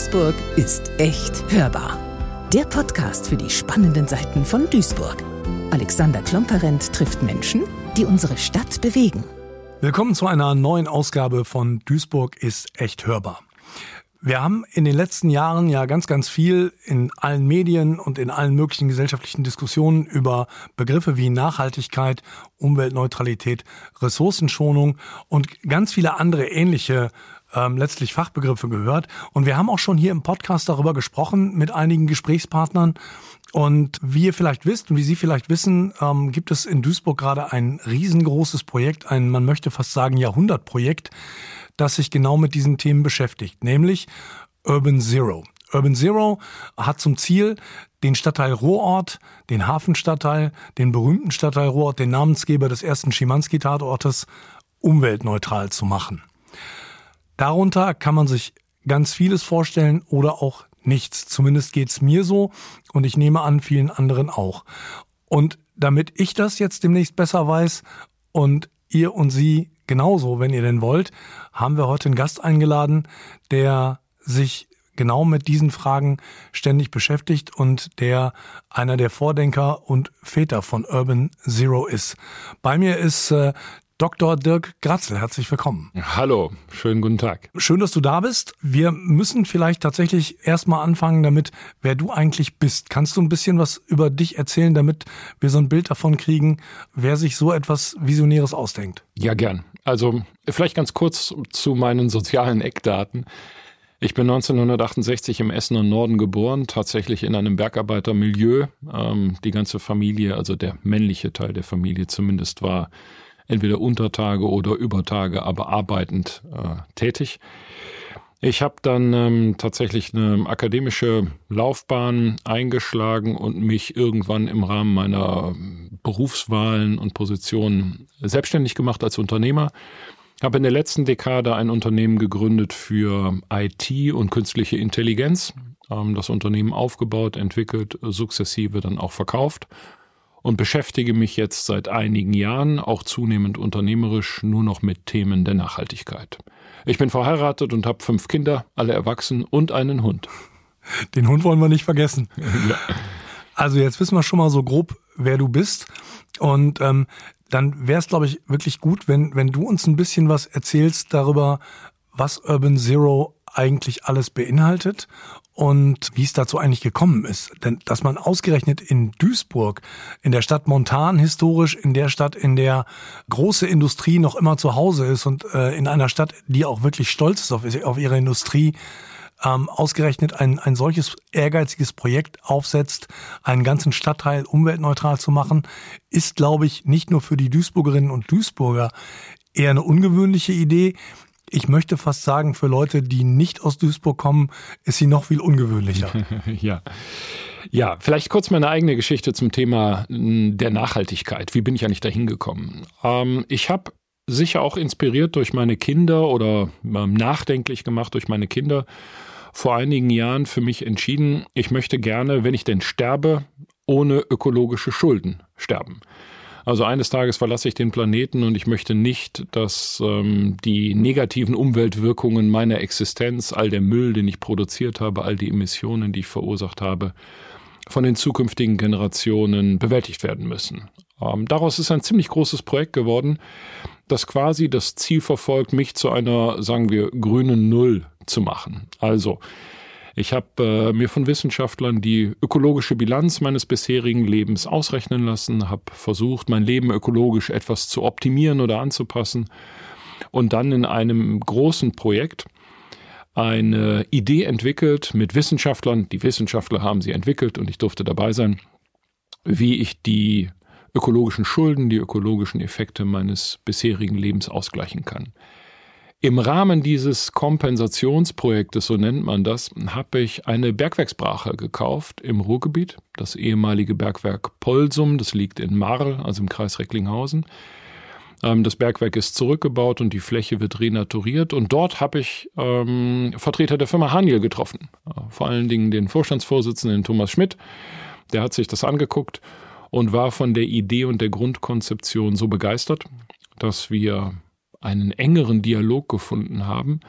Duisburg ist echt hörbar. Der Podcast für die spannenden Seiten von Duisburg. Alexander Klomperent trifft Menschen, die unsere Stadt bewegen. Willkommen zu einer neuen Ausgabe von Duisburg ist echt hörbar. Wir haben in den letzten Jahren ja ganz, ganz viel in allen Medien und in allen möglichen gesellschaftlichen Diskussionen über Begriffe wie Nachhaltigkeit, Umweltneutralität, Ressourcenschonung und ganz viele andere ähnliche ähm, letztlich Fachbegriffe gehört. Und wir haben auch schon hier im Podcast darüber gesprochen mit einigen Gesprächspartnern. Und wie ihr vielleicht wisst und wie Sie vielleicht wissen, ähm, gibt es in Duisburg gerade ein riesengroßes Projekt, ein, man möchte fast sagen, Jahrhundertprojekt, das sich genau mit diesen Themen beschäftigt, nämlich Urban Zero. Urban Zero hat zum Ziel, den Stadtteil Ruhrort, den Hafenstadtteil, den berühmten Stadtteil Ruhrort, den Namensgeber des ersten Schimanski-Tatortes, umweltneutral zu machen. Darunter kann man sich ganz vieles vorstellen oder auch nichts. Zumindest geht's mir so und ich nehme an, vielen anderen auch. Und damit ich das jetzt demnächst besser weiß und ihr und sie genauso, wenn ihr denn wollt, haben wir heute einen Gast eingeladen, der sich genau mit diesen Fragen ständig beschäftigt und der einer der Vordenker und Väter von Urban Zero ist. Bei mir ist äh, Dr. Dirk Gratzel. Herzlich willkommen. Hallo, schönen guten Tag. Schön, dass du da bist. Wir müssen vielleicht tatsächlich erstmal anfangen damit, wer du eigentlich bist. Kannst du ein bisschen was über dich erzählen, damit wir so ein Bild davon kriegen, wer sich so etwas Visionäres ausdenkt? Ja, gern. Also vielleicht ganz kurz zu meinen sozialen Eckdaten. Ich bin 1968 im Essen und Norden geboren, tatsächlich in einem Bergarbeitermilieu. Ähm, die ganze Familie, also der männliche Teil der Familie zumindest, war entweder Untertage oder Übertage, aber arbeitend äh, tätig. Ich habe dann ähm, tatsächlich eine akademische Laufbahn eingeschlagen und mich irgendwann im Rahmen meiner Berufswahlen und Positionen selbstständig gemacht als Unternehmer. Habe in der letzten Dekade ein Unternehmen gegründet für IT und künstliche Intelligenz. Ähm, das Unternehmen aufgebaut, entwickelt, sukzessive dann auch verkauft und beschäftige mich jetzt seit einigen Jahren auch zunehmend unternehmerisch nur noch mit Themen der Nachhaltigkeit. Ich bin verheiratet und habe fünf Kinder, alle erwachsen und einen Hund. Den Hund wollen wir nicht vergessen. ja. Also jetzt wissen wir schon mal so grob, wer du bist. Und ähm, dann wäre es, glaube ich, wirklich gut, wenn, wenn du uns ein bisschen was erzählst darüber, was Urban Zero eigentlich alles beinhaltet und wie es dazu eigentlich gekommen ist. Denn dass man ausgerechnet in Duisburg, in der Stadt Montan historisch, in der Stadt, in der große Industrie noch immer zu Hause ist und äh, in einer Stadt, die auch wirklich stolz ist auf, auf ihre Industrie, ähm, ausgerechnet ein, ein solches ehrgeiziges Projekt aufsetzt, einen ganzen Stadtteil umweltneutral zu machen, ist, glaube ich, nicht nur für die Duisburgerinnen und Duisburger eher eine ungewöhnliche Idee. Ich möchte fast sagen, für Leute, die nicht aus Duisburg kommen, ist sie noch viel ungewöhnlicher. ja. Ja, vielleicht kurz meine eigene Geschichte zum Thema hm, der Nachhaltigkeit. Wie bin ich eigentlich dahin gekommen? Ähm, ich habe sicher auch inspiriert durch meine Kinder oder ähm, nachdenklich gemacht durch meine Kinder vor einigen Jahren für mich entschieden, ich möchte gerne, wenn ich denn sterbe, ohne ökologische Schulden sterben. Also eines Tages verlasse ich den Planeten und ich möchte nicht, dass ähm, die negativen Umweltwirkungen meiner Existenz, all der Müll, den ich produziert habe, all die Emissionen, die ich verursacht habe, von den zukünftigen Generationen bewältigt werden müssen. Ähm, daraus ist ein ziemlich großes Projekt geworden, das quasi das Ziel verfolgt, mich zu einer, sagen wir, grünen Null zu machen. Also ich habe äh, mir von Wissenschaftlern die ökologische Bilanz meines bisherigen Lebens ausrechnen lassen, habe versucht, mein Leben ökologisch etwas zu optimieren oder anzupassen und dann in einem großen Projekt eine Idee entwickelt mit Wissenschaftlern. Die Wissenschaftler haben sie entwickelt und ich durfte dabei sein, wie ich die ökologischen Schulden, die ökologischen Effekte meines bisherigen Lebens ausgleichen kann. Im Rahmen dieses Kompensationsprojektes, so nennt man das, habe ich eine Bergwerksbrache gekauft im Ruhrgebiet, das ehemalige Bergwerk Polsum, das liegt in Marl, also im Kreis Recklinghausen. Ähm, das Bergwerk ist zurückgebaut und die Fläche wird renaturiert. Und dort habe ich ähm, Vertreter der Firma Haniel getroffen. Äh, vor allen Dingen den Vorstandsvorsitzenden Thomas Schmidt. Der hat sich das angeguckt und war von der Idee und der Grundkonzeption so begeistert, dass wir einen engeren Dialog gefunden haben,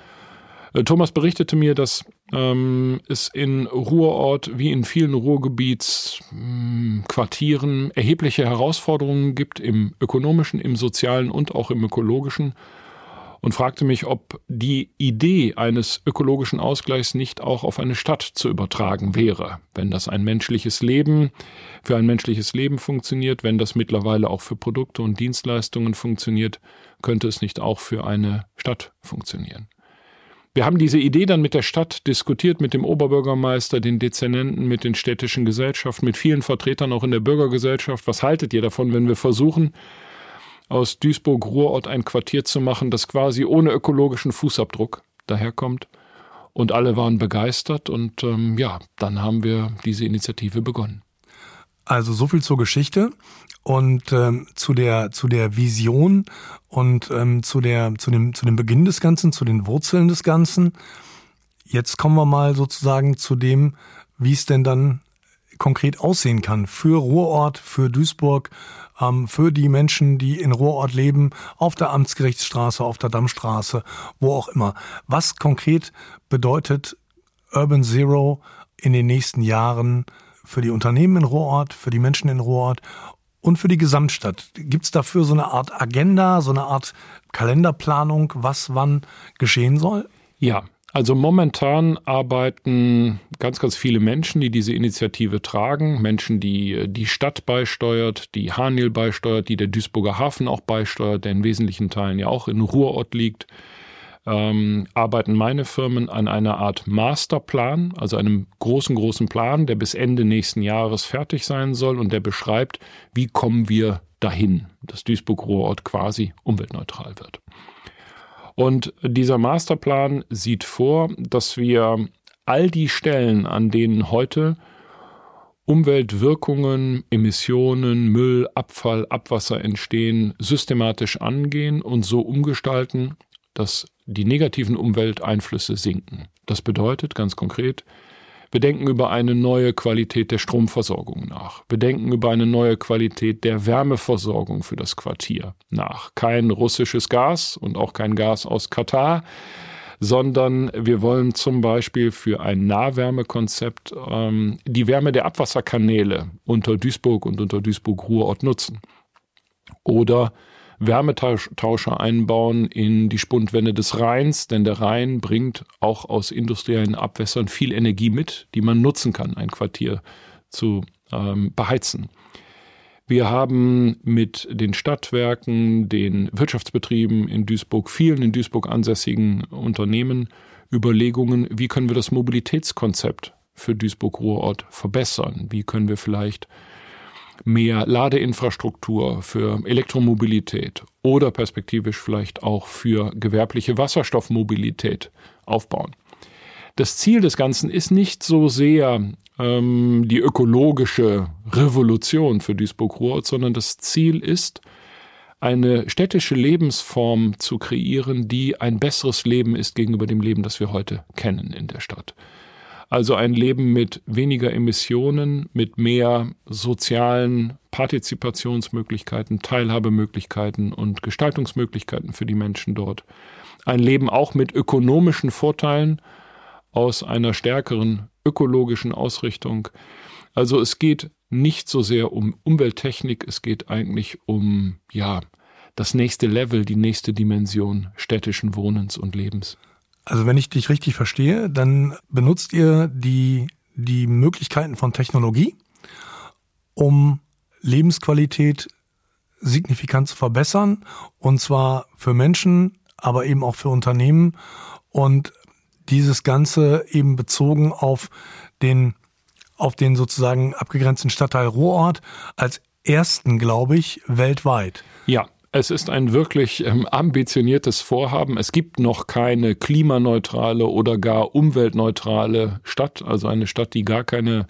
Äh, Thomas berichtete mir, dass ähm, es in Ruhrort wie in vielen Ruhrgebietsquartieren hm, erhebliche Herausforderungen gibt im ökonomischen, im sozialen und auch im ökologischen und fragte mich, ob die Idee eines ökologischen Ausgleichs nicht auch auf eine Stadt zu übertragen wäre, wenn das ein menschliches Leben für ein menschliches Leben funktioniert, wenn das mittlerweile auch für Produkte und Dienstleistungen funktioniert, könnte es nicht auch für eine Stadt funktionieren. Wir haben diese Idee dann mit der Stadt diskutiert, mit dem Oberbürgermeister, den Dezernenten, mit den städtischen Gesellschaften, mit vielen Vertretern auch in der Bürgergesellschaft. Was haltet ihr davon, wenn wir versuchen, aus Duisburg-Ruhrort ein Quartier zu machen, das quasi ohne ökologischen Fußabdruck daherkommt? Und alle waren begeistert und ähm, ja, dann haben wir diese Initiative begonnen. Also so viel zur Geschichte und ähm, zu der zu der Vision und ähm, zu der zu dem zu dem Beginn des Ganzen, zu den Wurzeln des Ganzen. Jetzt kommen wir mal sozusagen zu dem, wie es denn dann konkret aussehen kann für Ruhrort, für Duisburg, ähm, für die Menschen, die in Ruhrort leben, auf der Amtsgerichtsstraße, auf der Dammstraße, wo auch immer. Was konkret bedeutet Urban Zero in den nächsten Jahren für die Unternehmen in Ruhrort, für die Menschen in Ruhrort und für die Gesamtstadt. Gibt es dafür so eine Art Agenda, so eine Art Kalenderplanung, was wann geschehen soll? Ja, also momentan arbeiten ganz, ganz viele Menschen, die diese Initiative tragen. Menschen, die die Stadt beisteuert, die Hanil beisteuert, die der Duisburger Hafen auch beisteuert, der in wesentlichen Teilen ja auch in Ruhrort liegt ähm, arbeiten meine Firmen an einer Art Masterplan, also einem großen, großen Plan, der bis Ende nächsten Jahres fertig sein soll und der beschreibt, wie kommen wir dahin, dass Duisburg-Ruhrort quasi umweltneutral wird. Und dieser Masterplan sieht vor, dass wir all die Stellen, an denen heute Umweltwirkungen, Emissionen, Müll, Abfall, Abwasser entstehen, systematisch angehen und so umgestalten, dass die negativen Umwelteinflüsse sinken. Das bedeutet ganz konkret, wir denken über eine neue Qualität der Stromversorgung nach. Wir denken über eine neue Qualität der Wärmeversorgung für das Quartier nach. Kein russisches Gas und auch kein Gas aus Katar, sondern wir wollen zum Beispiel für ein Nahwärmekonzept ähm, die Wärme der Abwasserkanäle unter Duisburg und unter Duisburg-Ruhrort nutzen. Oder Wärmetauscher einbauen in die Spundwände des Rheins, denn der Rhein bringt auch aus industriellen Abwässern viel Energie mit, die man nutzen kann, ein Quartier zu ähm, beheizen. Wir haben mit den Stadtwerken, den Wirtschaftsbetrieben in Duisburg, vielen in Duisburg ansässigen Unternehmen Überlegungen, wie können wir das Mobilitätskonzept für Duisburg-Ruhrort verbessern? Wie können wir vielleicht mehr Ladeinfrastruktur für Elektromobilität oder perspektivisch vielleicht auch für gewerbliche Wasserstoffmobilität aufbauen. Das Ziel des Ganzen ist nicht so sehr ähm, die ökologische Revolution für Duisburg-Ruhr, sondern das Ziel ist, eine städtische Lebensform zu kreieren, die ein besseres Leben ist gegenüber dem Leben, das wir heute kennen in der Stadt. Also ein Leben mit weniger Emissionen, mit mehr sozialen Partizipationsmöglichkeiten, Teilhabemöglichkeiten und Gestaltungsmöglichkeiten für die Menschen dort. Ein Leben auch mit ökonomischen Vorteilen aus einer stärkeren ökologischen Ausrichtung. Also es geht nicht so sehr um Umwelttechnik, es geht eigentlich um, ja, das nächste Level, die nächste Dimension städtischen Wohnens und Lebens. Also wenn ich dich richtig verstehe, dann benutzt ihr die, die Möglichkeiten von Technologie, um Lebensqualität signifikant zu verbessern. Und zwar für Menschen, aber eben auch für Unternehmen. Und dieses Ganze eben bezogen auf den, auf den sozusagen abgegrenzten Stadtteil Ruhrort als ersten, glaube ich, weltweit. Ja, es ist ein wirklich ähm, ambitioniertes Vorhaben. Es gibt noch keine klimaneutrale oder gar umweltneutrale Stadt, also eine Stadt, die gar keine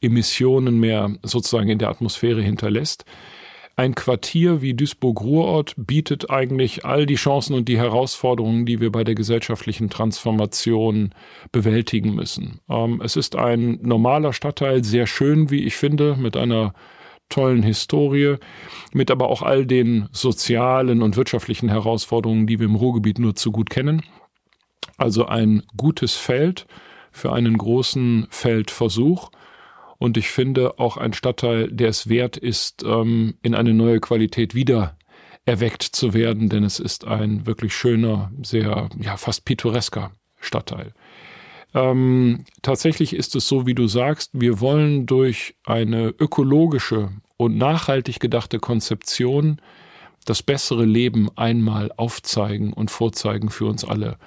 Emissionen mehr sozusagen in der Atmosphäre hinterlässt. Ein Quartier wie Duisburg-Ruhrort bietet eigentlich all die Chancen und die Herausforderungen, die wir bei der gesellschaftlichen Transformation bewältigen müssen. Ähm, es ist ein normaler Stadtteil, sehr schön, wie ich finde, mit einer tollen Historie, mit aber auch all den sozialen und wirtschaftlichen Herausforderungen, die wir im Ruhrgebiet nur zu gut kennen. Also ein gutes Feld für einen großen Feldversuch. Und ich finde auch ein Stadtteil, der es wert ist, ähm, in eine neue Qualität wieder erweckt zu werden, denn es ist ein wirklich schöner, sehr, ja, fast pittoresker Stadtteil. Ähm, tatsächlich ist es so, wie du sagst, wir wollen durch eine ökologische und nachhaltig gedachte Konzeption das bessere Leben einmal aufzeigen und vorzeigen für uns alle.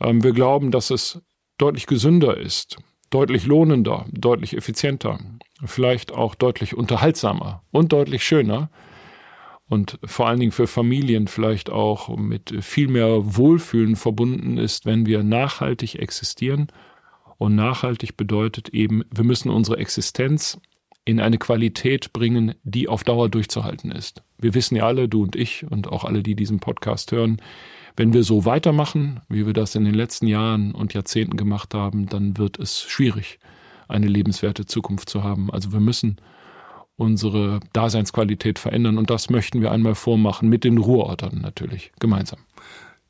Ähm, wir glauben, dass es deutlich gesünder ist, deutlich lohnender, deutlich effizienter, vielleicht auch deutlich unterhaltsamer und deutlich schöner und vor allen Dingen für Familien vielleicht auch mit viel mehr Wohlfühlen verbunden ist, wenn wir nachhaltig existieren. Und nachhaltig bedeutet eben, wir müssen unsere Existenz in eine Qualität bringen, die auf Dauer durchzuhalten ist. Wir wissen ja alle, du und ich und auch alle, die diesen Podcast hören, wenn wir so weitermachen, wie wir das in den letzten Jahren und Jahrzehnten gemacht haben, dann wird es schwierig, eine lebenswerte Zukunft zu haben. Also wir müssen unsere Daseinsqualität verändern und das möchten wir einmal vormachen mit den Ruhrortern natürlich gemeinsam.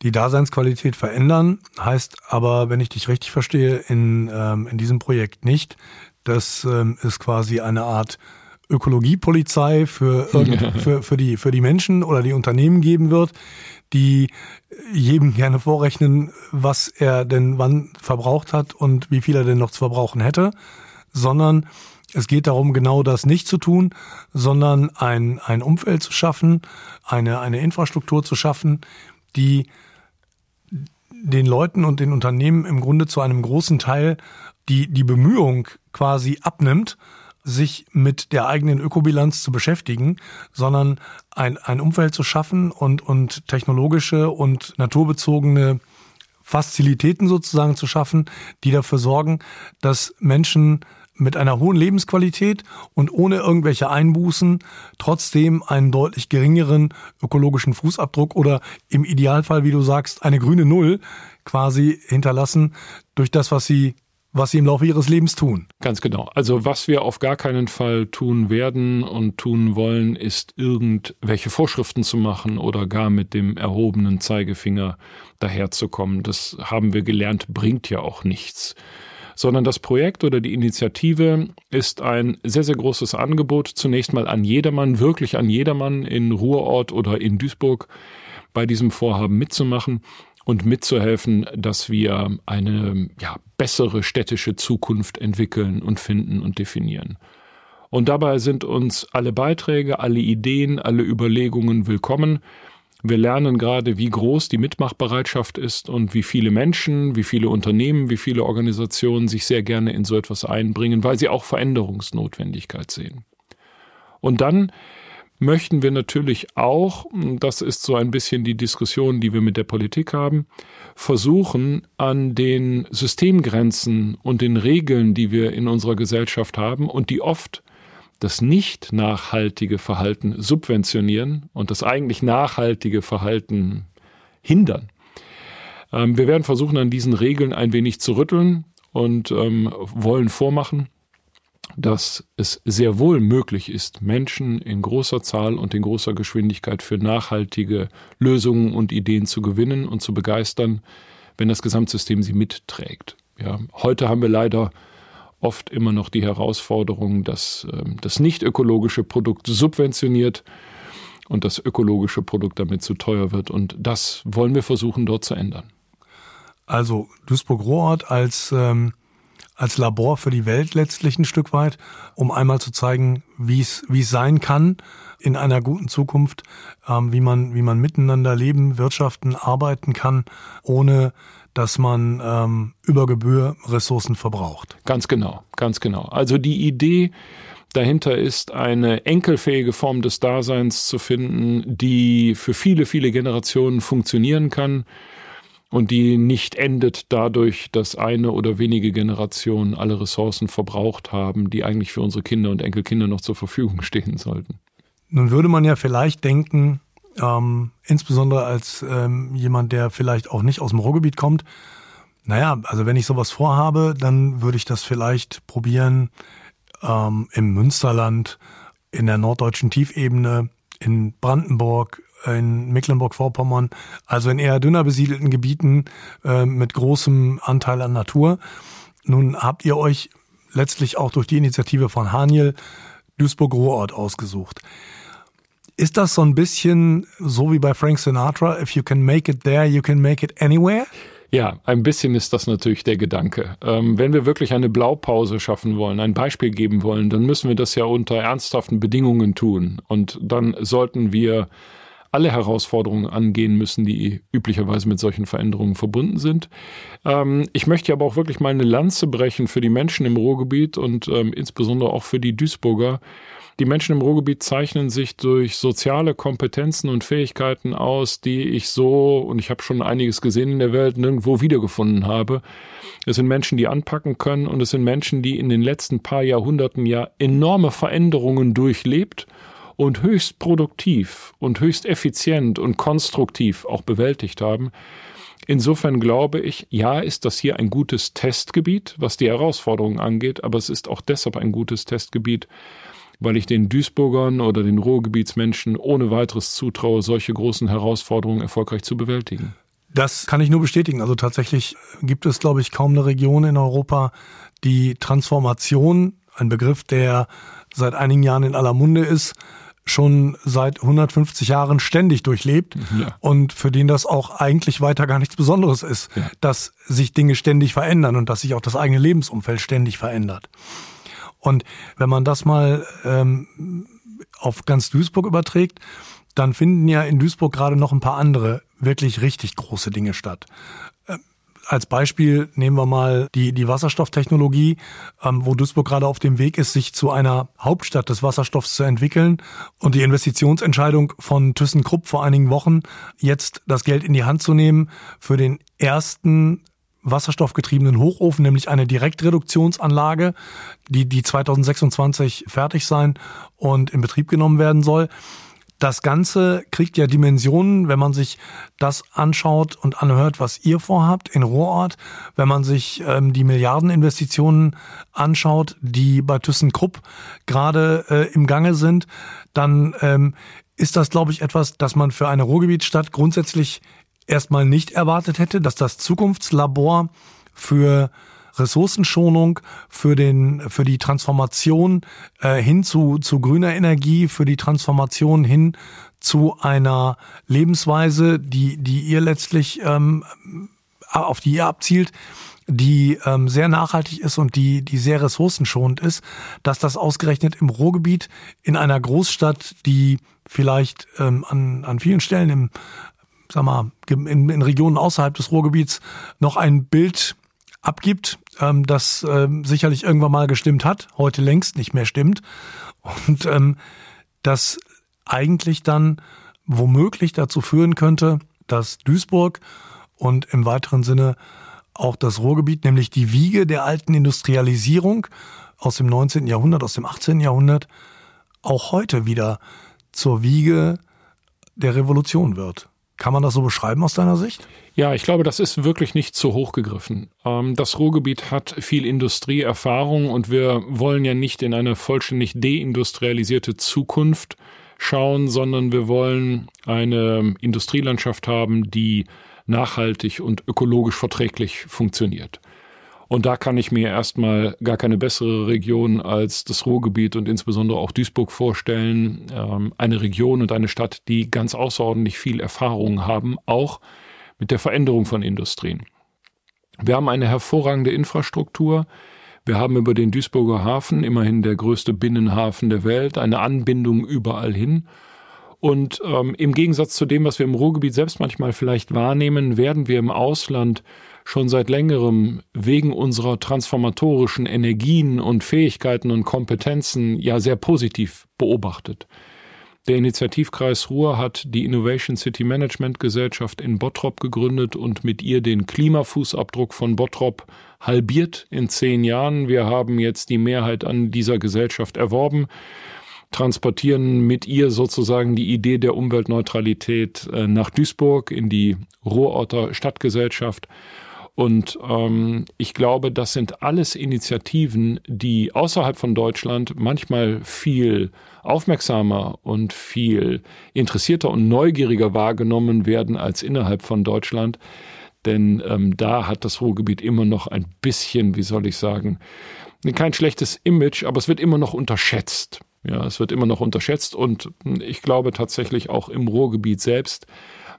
Die Daseinsqualität verändern heißt aber, wenn ich dich richtig verstehe, in, ähm, in diesem Projekt nicht, dass ähm, es quasi eine Art Ökologiepolizei für, für, für, die, für die Menschen oder die Unternehmen geben wird, die jedem gerne vorrechnen, was er denn wann verbraucht hat und wie viel er denn noch zu verbrauchen hätte, sondern es geht darum, genau das nicht zu tun, sondern ein, ein Umfeld zu schaffen, eine, eine Infrastruktur zu schaffen, die den Leuten und den Unternehmen im Grunde zu einem großen Teil die, die Bemühung quasi abnimmt, sich mit der eigenen Ökobilanz zu beschäftigen, sondern ein, ein Umfeld zu schaffen und, und technologische und naturbezogene Fazilitäten sozusagen zu schaffen, die dafür sorgen, dass Menschen mit einer hohen Lebensqualität und ohne irgendwelche Einbußen trotzdem einen deutlich geringeren ökologischen Fußabdruck oder im Idealfall, wie du sagst, eine grüne Null quasi hinterlassen durch das, was sie was sie im Laufe ihres Lebens tun. Ganz genau. Also was wir auf gar keinen Fall tun werden und tun wollen, ist irgendwelche Vorschriften zu machen oder gar mit dem erhobenen Zeigefinger daherzukommen. Das haben wir gelernt, bringt ja auch nichts sondern das Projekt oder die Initiative ist ein sehr, sehr großes Angebot, zunächst mal an jedermann, wirklich an jedermann in Ruhrort oder in Duisburg bei diesem Vorhaben mitzumachen und mitzuhelfen, dass wir eine ja, bessere städtische Zukunft entwickeln und finden und definieren. Und dabei sind uns alle Beiträge, alle Ideen, alle Überlegungen willkommen. Wir lernen gerade, wie groß die Mitmachbereitschaft ist und wie viele Menschen, wie viele Unternehmen, wie viele Organisationen sich sehr gerne in so etwas einbringen, weil sie auch Veränderungsnotwendigkeit sehen. Und dann möchten wir natürlich auch, das ist so ein bisschen die Diskussion, die wir mit der Politik haben, versuchen, an den Systemgrenzen und den Regeln, die wir in unserer Gesellschaft haben und die oft das nicht nachhaltige Verhalten subventionieren und das eigentlich nachhaltige Verhalten hindern. Ähm, wir werden versuchen, an diesen Regeln ein wenig zu rütteln und ähm, wollen vormachen, dass es sehr wohl möglich ist, Menschen in großer Zahl und in großer Geschwindigkeit für nachhaltige Lösungen und Ideen zu gewinnen und zu begeistern, wenn das Gesamtsystem sie mitträgt. Ja, heute haben wir leider oft immer noch die Herausforderung, dass ähm, das nicht ökologische Produkt subventioniert und das ökologische Produkt damit zu teuer wird. Und das wollen wir versuchen dort zu ändern. Also Duisburg-Rohrort als, ähm, als Labor für die Welt letztlich ein Stück weit, um einmal zu zeigen, wie es sein kann in einer guten Zukunft, ähm, wie man wie man miteinander leben, wirtschaften, arbeiten kann, ohne dass man ähm, über Gebühr Ressourcen verbraucht. Ganz genau, ganz genau. Also die Idee dahinter ist, eine enkelfähige Form des Daseins zu finden, die für viele, viele Generationen funktionieren kann und die nicht endet dadurch, dass eine oder wenige Generationen alle Ressourcen verbraucht haben, die eigentlich für unsere Kinder und Enkelkinder noch zur Verfügung stehen sollten. Nun würde man ja vielleicht denken, ähm, insbesondere als ähm, jemand, der vielleicht auch nicht aus dem Ruhrgebiet kommt. Naja, also wenn ich sowas vorhabe, dann würde ich das vielleicht probieren ähm, im Münsterland, in der norddeutschen Tiefebene, in Brandenburg, in Mecklenburg-Vorpommern, also in eher dünner besiedelten Gebieten äh, mit großem Anteil an Natur. Nun habt ihr euch letztlich auch durch die Initiative von Haniel Duisburg-Ruhrort ausgesucht. Ist das so ein bisschen so wie bei Frank Sinatra, if you can make it there, you can make it anywhere? Ja, ein bisschen ist das natürlich der Gedanke. Ähm, wenn wir wirklich eine Blaupause schaffen wollen, ein Beispiel geben wollen, dann müssen wir das ja unter ernsthaften Bedingungen tun. Und dann sollten wir alle Herausforderungen angehen müssen, die üblicherweise mit solchen Veränderungen verbunden sind. Ähm, ich möchte aber auch wirklich mal eine Lanze brechen für die Menschen im Ruhrgebiet und ähm, insbesondere auch für die Duisburger, die Menschen im Ruhrgebiet zeichnen sich durch soziale Kompetenzen und Fähigkeiten aus, die ich so, und ich habe schon einiges gesehen in der Welt, nirgendwo wiedergefunden habe. Es sind Menschen, die anpacken können und es sind Menschen, die in den letzten paar Jahrhunderten ja enorme Veränderungen durchlebt und höchst produktiv und höchst effizient und konstruktiv auch bewältigt haben. Insofern glaube ich, ja, ist das hier ein gutes Testgebiet, was die Herausforderungen angeht, aber es ist auch deshalb ein gutes Testgebiet, weil ich den Duisburgern oder den Ruhrgebietsmenschen ohne weiteres zutraue, solche großen Herausforderungen erfolgreich zu bewältigen. Das kann ich nur bestätigen. Also tatsächlich gibt es, glaube ich, kaum eine Region in Europa, die Transformation, ein Begriff, der seit einigen Jahren in aller Munde ist, schon seit 150 Jahren ständig durchlebt ja. und für den das auch eigentlich weiter gar nichts Besonderes ist, ja. dass sich Dinge ständig verändern und dass sich auch das eigene Lebensumfeld ständig verändert. Und wenn man das mal ähm, auf ganz Duisburg überträgt, dann finden ja in Duisburg gerade noch ein paar andere wirklich richtig große Dinge statt. Ähm, als Beispiel nehmen wir mal die, die Wasserstofftechnologie, ähm, wo Duisburg gerade auf dem Weg ist, sich zu einer Hauptstadt des Wasserstoffs zu entwickeln. Und die Investitionsentscheidung von ThyssenKrupp vor einigen Wochen, jetzt das Geld in die Hand zu nehmen für den ersten wasserstoffgetriebenen Hochofen, nämlich eine Direktreduktionsanlage, die, die 2026 fertig sein und in Betrieb genommen werden soll. Das Ganze kriegt ja Dimensionen, wenn man sich das anschaut und anhört, was ihr vorhabt in Rohrort, wenn man sich ähm, die Milliardeninvestitionen anschaut, die bei ThyssenKrupp gerade äh, im Gange sind, dann ähm, ist das, glaube ich, etwas, das man für eine Ruhrgebietsstadt grundsätzlich erstmal nicht erwartet hätte, dass das Zukunftslabor für Ressourcenschonung, für den, für die Transformation äh, hin zu, zu grüner Energie, für die Transformation hin zu einer Lebensweise, die, die ihr letztlich ähm, auf die ihr abzielt, die ähm, sehr nachhaltig ist und die, die sehr ressourcenschonend ist, dass das ausgerechnet im Ruhrgebiet in einer Großstadt, die vielleicht ähm, an, an vielen Stellen im sag mal, in, in Regionen außerhalb des Ruhrgebiets noch ein Bild abgibt, ähm, das ähm, sicherlich irgendwann mal gestimmt hat, heute längst nicht mehr stimmt. Und ähm, das eigentlich dann womöglich dazu führen könnte, dass Duisburg und im weiteren Sinne auch das Ruhrgebiet, nämlich die Wiege der alten Industrialisierung aus dem 19. Jahrhundert, aus dem 18. Jahrhundert, auch heute wieder zur Wiege der Revolution wird. Kann man das so beschreiben aus deiner Sicht? Ja, ich glaube, das ist wirklich nicht zu hoch gegriffen. Ähm, das Ruhrgebiet hat viel Industrieerfahrung und wir wollen ja nicht in eine vollständig deindustrialisierte Zukunft schauen, sondern wir wollen eine Industrielandschaft haben, die nachhaltig und ökologisch verträglich funktioniert. Und da kann ich mir erstmal gar keine bessere Region als das Ruhrgebiet und insbesondere auch Duisburg vorstellen. Ähm, eine Region und eine Stadt, die ganz außerordentlich viel Erfahrung haben, auch mit der Veränderung von Industrien. Wir haben eine hervorragende Infrastruktur. Wir haben über den Duisburger Hafen, immerhin der größte Binnenhafen der Welt, eine Anbindung überall hin. Und ähm, im Gegensatz zu dem, was wir im Ruhrgebiet selbst manchmal vielleicht wahrnehmen, werden wir im Ausland schon seit längerem wegen unserer transformatorischen Energien und Fähigkeiten und Kompetenzen ja sehr positiv beobachtet. Der Initiativkreis Ruhr hat die Innovation City Management Gesellschaft in Bottrop gegründet und mit ihr den Klimafußabdruck von Bottrop halbiert in zehn Jahren. Wir haben jetzt die Mehrheit an dieser Gesellschaft erworben, transportieren mit ihr sozusagen die Idee der Umweltneutralität äh, nach Duisburg in die Ruhrorter Stadtgesellschaft Und ähm, ich glaube, das sind alles Initiativen, die außerhalb von Deutschland manchmal viel aufmerksamer und viel interessierter und neugieriger wahrgenommen werden als innerhalb von Deutschland. Denn ähm, da hat das Ruhrgebiet immer noch ein bisschen, wie soll ich sagen, kein schlechtes Image, aber es wird immer noch unterschätzt. Ja, es wird immer noch unterschätzt und ich glaube tatsächlich auch im Ruhrgebiet selbst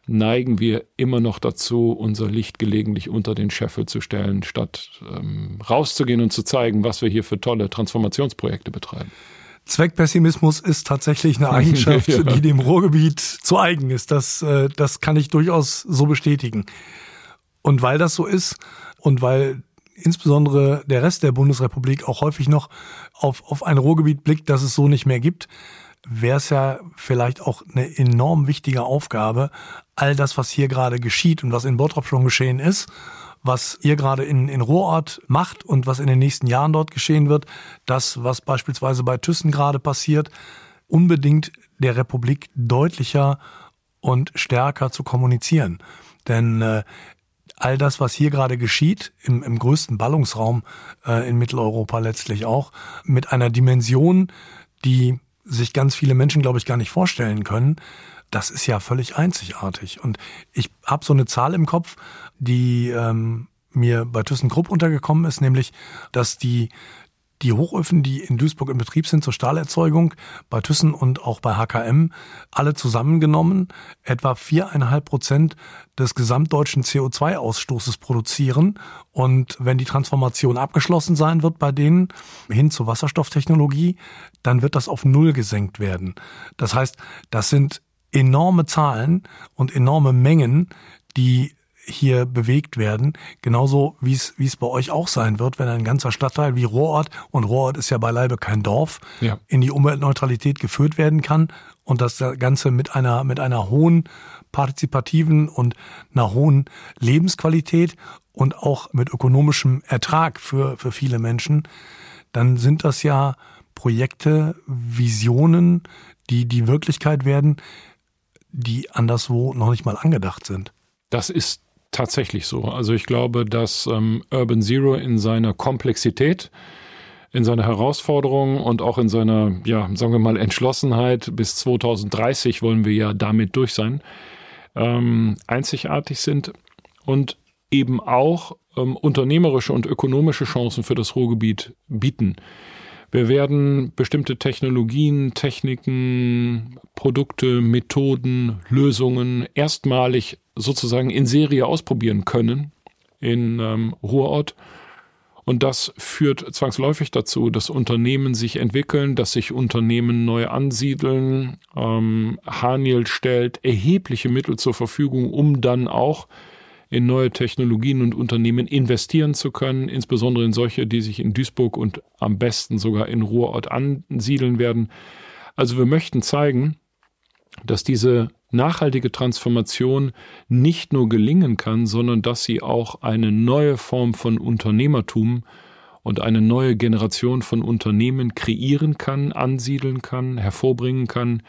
neigen wir immer noch dazu, unser Licht gelegentlich unter den Scheffel zu stellen, statt ähm, rauszugehen und zu zeigen, was wir hier für tolle Transformationsprojekte betreiben. Zweckpessimismus ist tatsächlich eine Eigenschaft, ja. die dem Ruhrgebiet zu eigen ist. Das, äh, das kann ich durchaus so bestätigen. Und weil das so ist und weil insbesondere der Rest der Bundesrepublik auch häufig noch auf, auf ein Ruhrgebiet blickt, das es so nicht mehr gibt, wäre es ja vielleicht auch eine enorm wichtige Aufgabe, all das, was hier gerade geschieht und was in Bottrop schon geschehen ist, was ihr gerade in, in Ruhrort macht und was in den nächsten Jahren dort geschehen wird, das, was beispielsweise bei Thyssen gerade passiert, unbedingt der Republik deutlicher und stärker zu kommunizieren. Denn äh, all das, was hier gerade geschieht, im, im größten Ballungsraum äh, in Mitteleuropa letztlich auch, mit einer Dimension, die sich ganz viele Menschen, glaube ich, gar nicht vorstellen können, das ist ja völlig einzigartig. Und ich habe so eine Zahl im Kopf, die ähm, mir bei ThyssenKrupp untergekommen ist, nämlich, dass die die Hochöfen, die in Duisburg in Betrieb sind zur Stahlerzeugung, bei Thyssen und auch bei HKM, alle zusammengenommen etwa viereinhalb Prozent des gesamtdeutschen CO2-Ausstoßes produzieren. Und wenn die Transformation abgeschlossen sein wird bei denen hin zur Wasserstofftechnologie, dann wird das auf Null gesenkt werden. Das heißt, das sind enorme Zahlen und enorme Mengen, die hier bewegt werden. Genauso wie es, wie es bei euch auch sein wird, wenn ein ganzer Stadtteil wie Rohrort, und Rohrort ist ja beileibe kein Dorf, ja. in die Umweltneutralität geführt werden kann und das Ganze mit einer, mit einer hohen partizipativen und einer hohen Lebensqualität und auch mit ökonomischem Ertrag für, für viele Menschen, dann sind das ja Projekte, Visionen, die die Wirklichkeit werden, die anderswo noch nicht mal angedacht sind. Das ist tatsächlich so. Also ich glaube, dass ähm, Urban Zero in seiner Komplexität, in seiner Herausforderung und auch in seiner, ja, sagen wir mal, Entschlossenheit, bis 2030 wollen wir ja damit durch sein, ähm, einzigartig sind und eben auch ähm, unternehmerische und ökonomische Chancen für das Ruhrgebiet bieten. Wir werden bestimmte Technologien, Techniken, Produkte, Methoden, Lösungen erstmalig sozusagen in Serie ausprobieren können in ähm, Ruhrort. Und das führt zwangsläufig dazu, dass Unternehmen sich entwickeln, dass sich Unternehmen neu ansiedeln. Ähm, Haniel stellt erhebliche Mittel zur Verfügung, um dann auch in neue Technologien und Unternehmen investieren zu können, insbesondere in solche, die sich in Duisburg und am besten sogar in Ruhrort ansiedeln werden. Also wir möchten zeigen, dass diese nachhaltige Transformation nicht nur gelingen kann, sondern dass sie auch eine neue Form von Unternehmertum und eine neue Generation von Unternehmen kreieren kann, ansiedeln kann, hervorbringen kann,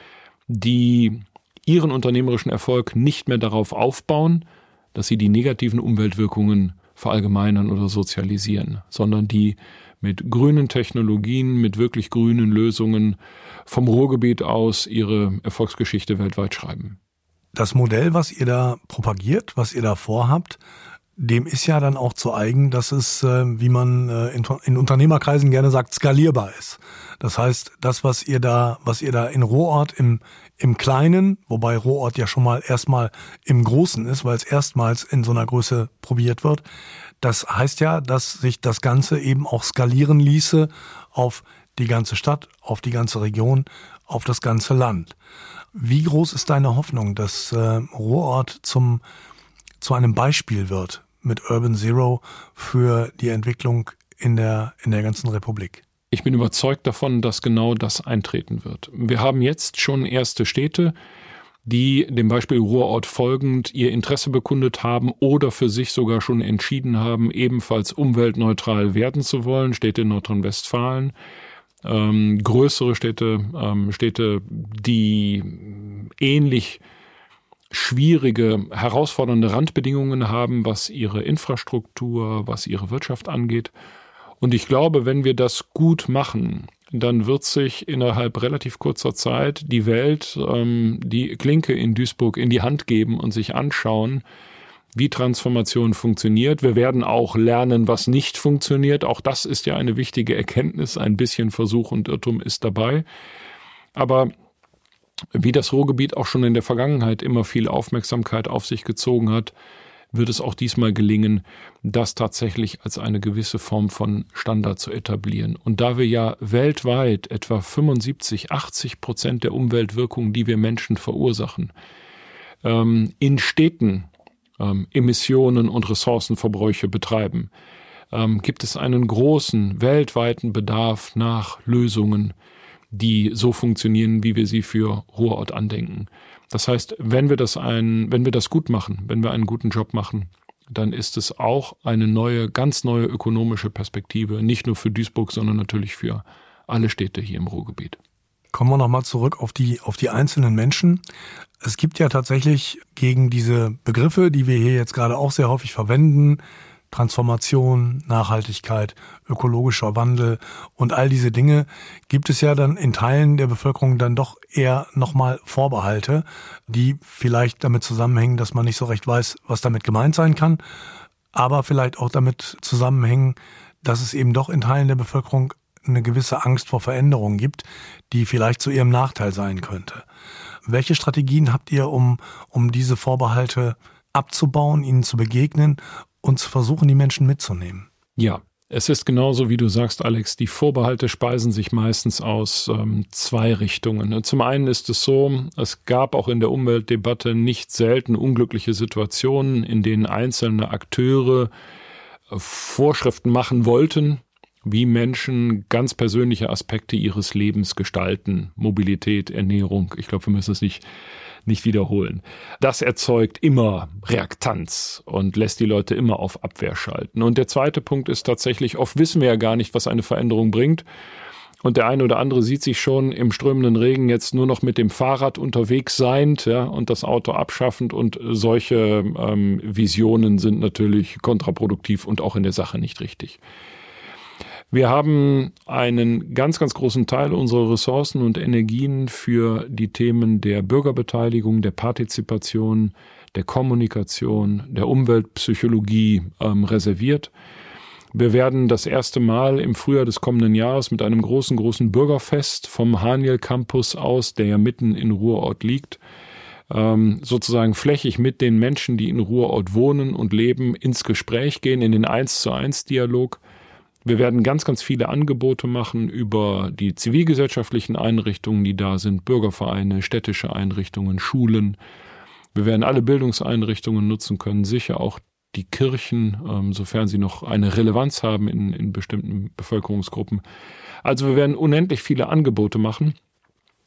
die ihren unternehmerischen Erfolg nicht mehr darauf aufbauen, dass sie die negativen Umweltwirkungen verallgemeinern oder sozialisieren, sondern die mit grünen Technologien, mit wirklich grünen Lösungen vom Ruhrgebiet aus ihre Erfolgsgeschichte weltweit schreiben. Das Modell, was ihr da propagiert, was ihr da vorhabt, dem ist ja dann auch zu eigen, dass es, äh, wie man äh, in, Unternehmerkreisen gerne sagt, skalierbar ist. Das heißt, das, was ihr da, was ihr da in Rohort im im Kleinen, wobei Rohort ja schon mal erstmal im Großen ist, weil es erstmals in so einer Größe probiert wird. Das heißt ja, dass sich das Ganze eben auch skalieren ließe auf die ganze Stadt, auf die ganze Region, auf das ganze Land. Wie groß ist deine Hoffnung, dass äh, Rohort zum, zu einem Beispiel wird mit Urban Zero für die Entwicklung in der, in der ganzen Republik? Ich bin überzeugt davon, dass genau das eintreten wird. Wir haben jetzt schon erste Städte, die dem Beispiel Ruhrort folgend ihr Interesse bekundet haben oder für sich sogar schon entschieden haben, ebenfalls umweltneutral werden zu wollen. Städte in Nordrhein-Westfalen, ähm, größere Städte, ähm, Städte, die ähnlich schwierige, herausfordernde Randbedingungen haben, was ihre Infrastruktur, was ihre Wirtschaft angeht. Und ich glaube, wenn wir das gut machen, dann wird sich innerhalb relativ kurzer Zeit die Welt ähm, die Klinke in Duisburg in die Hand geben und sich anschauen, wie Transformation funktioniert. Wir werden auch lernen, was nicht funktioniert. Auch das ist ja eine wichtige Erkenntnis. Ein bisschen Versuch und Irrtum ist dabei. Aber wie das Ruhrgebiet auch schon in der Vergangenheit immer viel Aufmerksamkeit auf sich gezogen hat, wird es auch diesmal gelingen, das tatsächlich als eine gewisse Form von Standard zu etablieren. Und da wir ja weltweit etwa 75, 80 Prozent der Umweltwirkungen, die wir Menschen verursachen, ähm, in Städten ähm, Emissionen und Ressourcenverbräuche betreiben, ähm, gibt es einen großen weltweiten Bedarf nach Lösungen, die so funktionieren, wie wir sie für Ruhrort andenken. Das heißt, wenn wir das ein, wenn wir das gut machen, wenn wir einen guten Job machen, dann ist es auch eine neue, ganz neue ökonomische Perspektive, nicht nur für Duisburg, sondern natürlich für alle Städte hier im Ruhrgebiet. Kommen wir nochmal zurück auf die, auf die einzelnen Menschen. Es gibt ja tatsächlich gegen diese Begriffe, die wir hier jetzt gerade auch sehr häufig verwenden, Transformation, Nachhaltigkeit, ökologischer Wandel und all diese Dinge gibt es ja dann in Teilen der Bevölkerung dann doch eher nochmal Vorbehalte, die vielleicht damit zusammenhängen, dass man nicht so recht weiß, was damit gemeint sein kann, aber vielleicht auch damit zusammenhängen, dass es eben doch in Teilen der Bevölkerung eine gewisse Angst vor Veränderungen gibt, die vielleicht zu ihrem Nachteil sein könnte. Welche Strategien habt ihr, um, um diese Vorbehalte abzubauen, ihnen zu begegnen zu versuchen, die Menschen mitzunehmen. Ja, es ist genauso, wie du sagst, Alex, die Vorbehalte speisen sich meistens aus ähm, zwei Richtungen. Zum einen ist es so, es gab auch in der Umweltdebatte nicht selten unglückliche Situationen, in denen einzelne Akteure äh, Vorschriften machen wollten, wie Menschen ganz persönliche Aspekte ihres Lebens gestalten. Mobilität, Ernährung. Ich glaube, wir müssen es nicht nicht wiederholen. Das erzeugt immer Reaktanz und lässt die Leute immer auf Abwehr schalten. Und der zweite Punkt ist tatsächlich, oft wissen wir ja gar nicht, was eine Veränderung bringt. Und der eine oder andere sieht sich schon im strömenden Regen jetzt nur noch mit dem Fahrrad unterwegs seiend ja, und das Auto abschaffend. Und solche ähm, Visionen sind natürlich kontraproduktiv und auch in der Sache nicht richtig. Wir haben einen ganz, ganz großen Teil unserer Ressourcen und Energien für die Themen der Bürgerbeteiligung, der Partizipation, der Kommunikation, der Umweltpsychologie ähm, reserviert. Wir werden das erste Mal im Frühjahr des kommenden Jahres mit einem großen, großen Bürgerfest vom Haniel Campus aus, der ja mitten in Ruhrort liegt, ähm, sozusagen flächig mit den Menschen, die in Ruhrort wohnen und leben, ins Gespräch gehen, in den Eins zu eins Dialog wir werden ganz, ganz viele Angebote machen über die zivilgesellschaftlichen Einrichtungen, die da sind, Bürgervereine, städtische Einrichtungen, Schulen. Wir werden alle Bildungseinrichtungen nutzen können, sicher auch die Kirchen, ähm, sofern sie noch eine Relevanz haben in, in bestimmten Bevölkerungsgruppen. Also wir werden unendlich viele Angebote machen,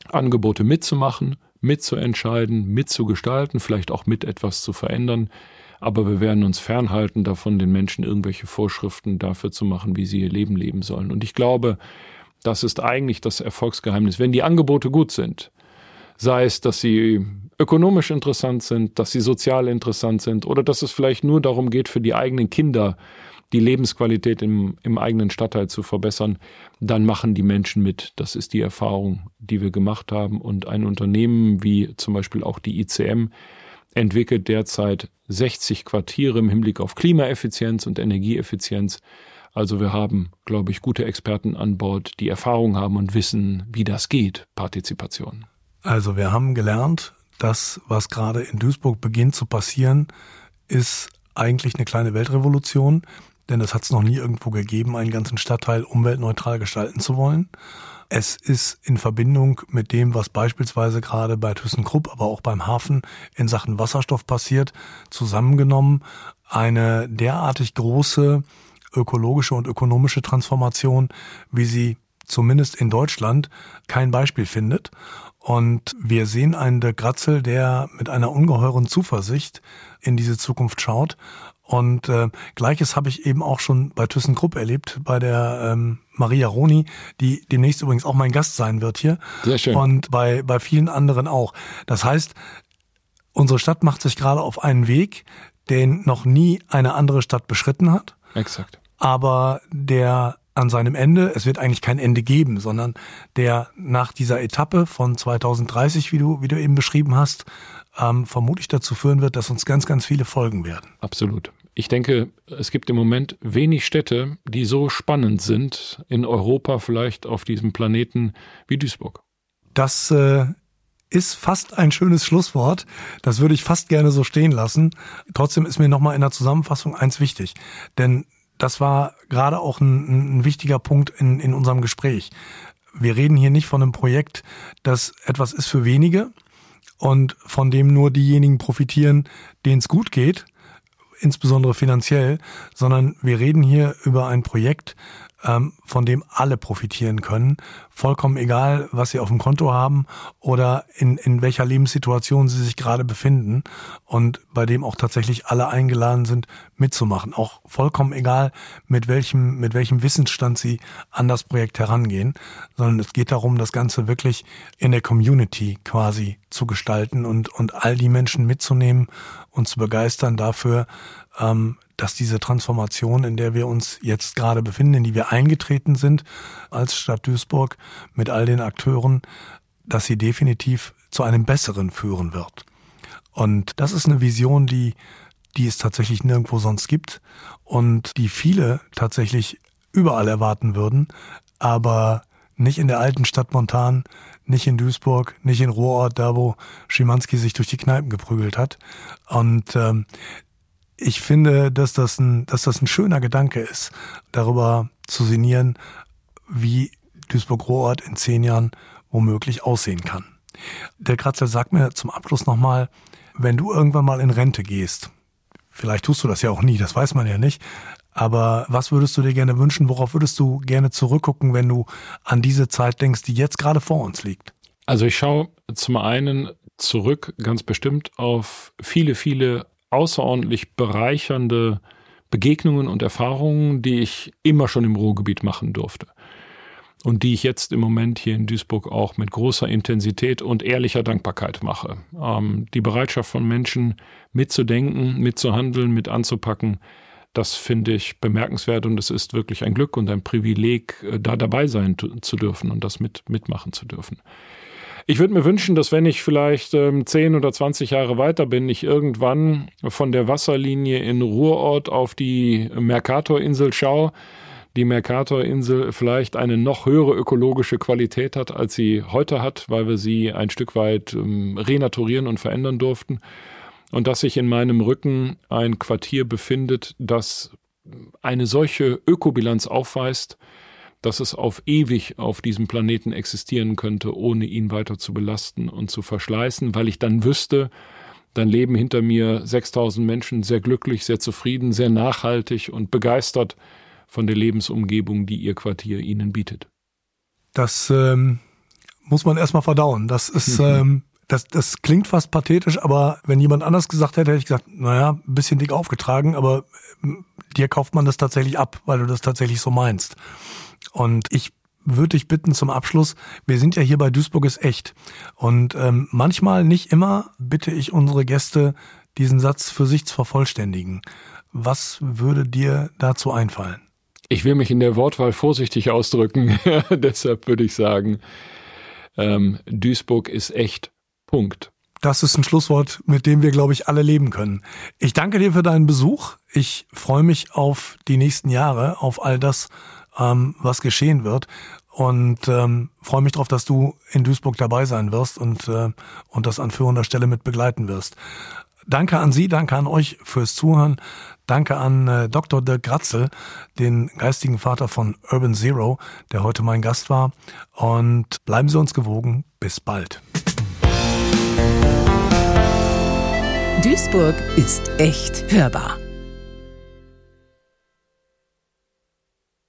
Angebote mitzumachen, mitzuentscheiden, mitzugestalten, vielleicht auch mit etwas zu verändern aber wir werden uns fernhalten davon, den Menschen irgendwelche Vorschriften dafür zu machen, wie sie ihr Leben leben sollen. Und ich glaube, das ist eigentlich das Erfolgsgeheimnis. Wenn die Angebote gut sind, sei es, dass sie ökonomisch interessant sind, dass sie sozial interessant sind oder dass es vielleicht nur darum geht, für die eigenen Kinder die Lebensqualität im, im eigenen Stadtteil zu verbessern, dann machen die Menschen mit. Das ist die Erfahrung, die wir gemacht haben. Und ein Unternehmen wie zum Beispiel auch die ICM entwickelt derzeit 60 Quartiere im Hinblick auf Klimaeffizienz und Energieeffizienz. Also wir haben, glaube ich, gute Experten an Bord, die Erfahrung haben und wissen, wie das geht, Partizipation. Also wir haben gelernt, das, was gerade in Duisburg beginnt zu passieren, ist eigentlich eine kleine Weltrevolution, denn es hat es noch nie irgendwo gegeben, einen ganzen Stadtteil umweltneutral gestalten zu wollen. Es ist in Verbindung mit dem, was beispielsweise gerade bei ThyssenKrupp, aber auch beim Hafen in Sachen Wasserstoff passiert, zusammengenommen eine derartig große ökologische und ökonomische Transformation, wie sie zumindest in Deutschland kein Beispiel findet. Und wir sehen einen Dirk Gratzel, der mit einer ungeheuren Zuversicht in diese Zukunft schaut und äh, gleiches habe ich eben auch schon bei ThyssenKrupp erlebt, bei der ähm, Maria Roni, die demnächst übrigens auch mein Gast sein wird hier. Sehr schön. Und bei, bei vielen anderen auch. Das heißt, unsere Stadt macht sich gerade auf einen Weg, den noch nie eine andere Stadt beschritten hat. Exakt. Aber der an seinem Ende, es wird eigentlich kein Ende geben, sondern der nach dieser Etappe von 2030, wie du, wie du eben beschrieben hast, ähm, vermutlich dazu führen wird, dass uns ganz, ganz viele folgen werden. Absolut. Ich denke, es gibt im Moment wenig Städte, die so spannend sind in Europa, vielleicht auf diesem Planeten wie Duisburg. Das äh, ist fast ein schönes Schlusswort. Das würde ich fast gerne so stehen lassen. Trotzdem ist mir nochmal in der Zusammenfassung eins wichtig. Denn das war gerade auch ein, ein wichtiger Punkt in, in unserem Gespräch. Wir reden hier nicht von einem Projekt, das etwas ist für wenige und von dem nur diejenigen profitieren, denen es gut geht, insbesondere finanziell, sondern wir reden hier über ein Projekt, ähm, von dem alle profitieren können. Vollkommen egal, was sie auf dem Konto haben oder in, in welcher Lebenssituation sie sich gerade befinden und bei dem auch tatsächlich alle eingeladen sind, mitzumachen. Auch vollkommen egal, mit welchem, mit welchem Wissensstand sie an das Projekt herangehen, sondern es geht darum, das Ganze wirklich in der Community quasi zu gestalten und, und all die Menschen mitzunehmen und zu begeistern dafür, ähm, dass diese Transformation, in der wir uns jetzt gerade befinden, in die wir eingetreten sind als Stadt Duisburg mit all den Akteuren, dass sie definitiv zu einem besseren führen wird. Und das ist eine Vision, die, die es tatsächlich nirgendwo sonst gibt und die viele tatsächlich überall erwarten würden, aber nicht in der alten Stadt Montan, nicht in Duisburg, nicht in Ruhrort, da wo Schimanski sich durch die Kneipen geprügelt hat. Und ähm, ich finde, dass das ein, dass das ein schöner Gedanke ist, darüber zu sinnieren, wie Duisburg-Rohrort in zehn Jahren womöglich aussehen kann. Der Kratzer sagt mir zum Abschluss nochmal, wenn du irgendwann mal in Rente gehst, vielleicht tust du das ja auch nie, das weiß man ja nicht, aber was würdest du dir gerne wünschen, worauf würdest du gerne zurückgucken, wenn du an diese Zeit denkst, die jetzt gerade vor uns liegt? Also ich schaue zum einen zurück ganz bestimmt auf viele, viele außerordentlich bereichernde Begegnungen und Erfahrungen, die ich immer schon im Ruhrgebiet machen durfte. Und die ich jetzt im Moment hier in Duisburg auch mit großer Intensität und ehrlicher Dankbarkeit mache. Ähm, die Bereitschaft von Menschen mitzudenken, mitzuhandeln, mit anzupacken, das finde ich bemerkenswert und es ist wirklich ein Glück und ein Privileg, äh, da dabei sein zu dürfen und das mit, mitmachen zu dürfen. Ich würde mir wünschen, dass wenn ich vielleicht ähm, 10 oder 20 Jahre weiter bin, ich irgendwann von der Wasserlinie in Ruhrort auf die Mercator-Insel schaue, die Mercator-Insel vielleicht eine noch höhere ökologische Qualität hat, als sie heute hat, weil wir sie ein Stück weit ähm, renaturieren und verändern durften. Und dass sich in meinem Rücken ein Quartier befindet, das eine solche Ökobilanz aufweist, dass es auf ewig auf diesem Planeten existieren könnte, ohne ihn weiter zu belasten und zu verschleißen, weil ich dann wüsste, dann leben hinter mir 6000 Menschen sehr glücklich, sehr zufrieden, sehr nachhaltig und begeistert von der Lebensumgebung, die ihr Quartier ihnen bietet. Das ähm, muss man erstmal verdauen. Das ist, mhm. ähm, das, das klingt fast pathetisch, aber wenn jemand anders gesagt hätte, hätte ich gesagt, naja, ein bisschen dick aufgetragen, aber ähm, dir kauft man das tatsächlich ab, weil du das tatsächlich so meinst. Und ich würde dich bitten zum Abschluss, wir sind ja hier bei Duisburg ist echt. Und ähm, manchmal, nicht immer, bitte ich unsere Gäste, diesen Satz für sich zu vervollständigen. Was würde dir dazu einfallen? Ich will mich in der Wortwahl vorsichtig ausdrücken. Deshalb würde ich sagen, ähm, Duisburg ist echt. Punkt. Das ist ein Schlusswort, mit dem wir, glaube ich, alle leben können. Ich danke dir für deinen Besuch. Ich freue mich auf die nächsten Jahre, auf all das, ähm, was geschehen wird. Und ähm, freue mich darauf, dass du in Duisburg dabei sein wirst und, äh, und das an führender Stelle mit begleiten wirst. Danke an Sie, danke an euch fürs Zuhören. Danke an äh, Dr. Dirk Gratzel, den geistigen Vater von Urban Zero, der heute mein Gast war. Und bleiben Sie uns gewogen. Bis bald. Duisburg ist echt hörbar.